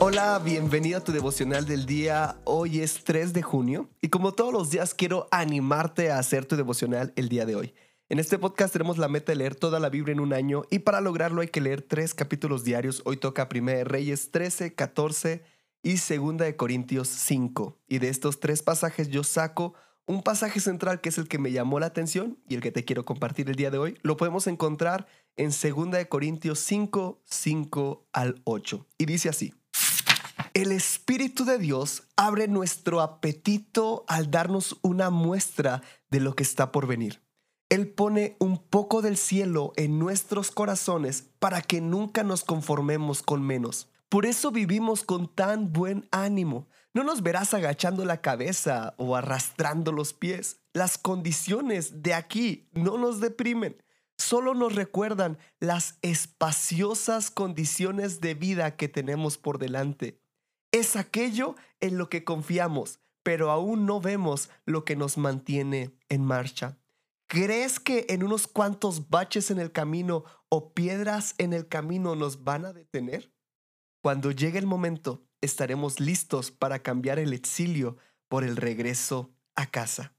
Hola, bienvenido a tu devocional del día. Hoy es 3 de junio y como todos los días quiero animarte a hacer tu devocional el día de hoy. En este podcast tenemos la meta de leer toda la Biblia en un año y para lograrlo hay que leer tres capítulos diarios. Hoy toca 1 Reyes 13, 14 y 2 de Corintios 5. Y de estos tres pasajes yo saco un pasaje central que es el que me llamó la atención y el que te quiero compartir el día de hoy. Lo podemos encontrar en 2 de Corintios 5, 5 al 8. Y dice así. El Espíritu de Dios abre nuestro apetito al darnos una muestra de lo que está por venir. Él pone un poco del cielo en nuestros corazones para que nunca nos conformemos con menos. Por eso vivimos con tan buen ánimo. No nos verás agachando la cabeza o arrastrando los pies. Las condiciones de aquí no nos deprimen. Solo nos recuerdan las espaciosas condiciones de vida que tenemos por delante es aquello en lo que confiamos, pero aún no vemos lo que nos mantiene en marcha. ¿Crees que en unos cuantos baches en el camino o piedras en el camino nos van a detener? Cuando llegue el momento, estaremos listos para cambiar el exilio por el regreso a casa.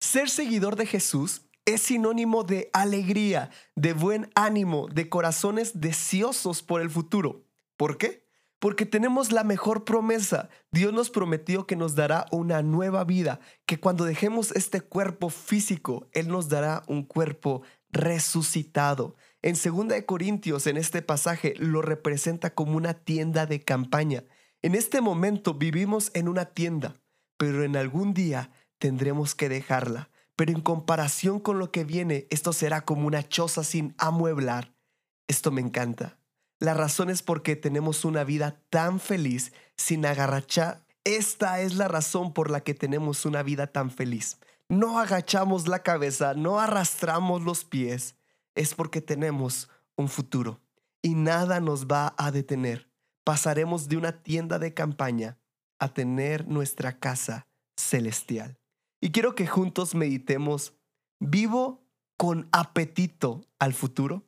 Ser seguidor de Jesús es sinónimo de alegría, de buen ánimo, de corazones deseosos por el futuro. ¿Por qué? Porque tenemos la mejor promesa. Dios nos prometió que nos dará una nueva vida, que cuando dejemos este cuerpo físico, Él nos dará un cuerpo resucitado. En 2 Corintios, en este pasaje, lo representa como una tienda de campaña. En este momento vivimos en una tienda, pero en algún día tendremos que dejarla. Pero en comparación con lo que viene, esto será como una choza sin amueblar. Esto me encanta. La razón es porque tenemos una vida tan feliz sin agarrachar. Esta es la razón por la que tenemos una vida tan feliz. No agachamos la cabeza, no arrastramos los pies. Es porque tenemos un futuro y nada nos va a detener. Pasaremos de una tienda de campaña a tener nuestra casa celestial. Y quiero que juntos meditemos, vivo con apetito al futuro.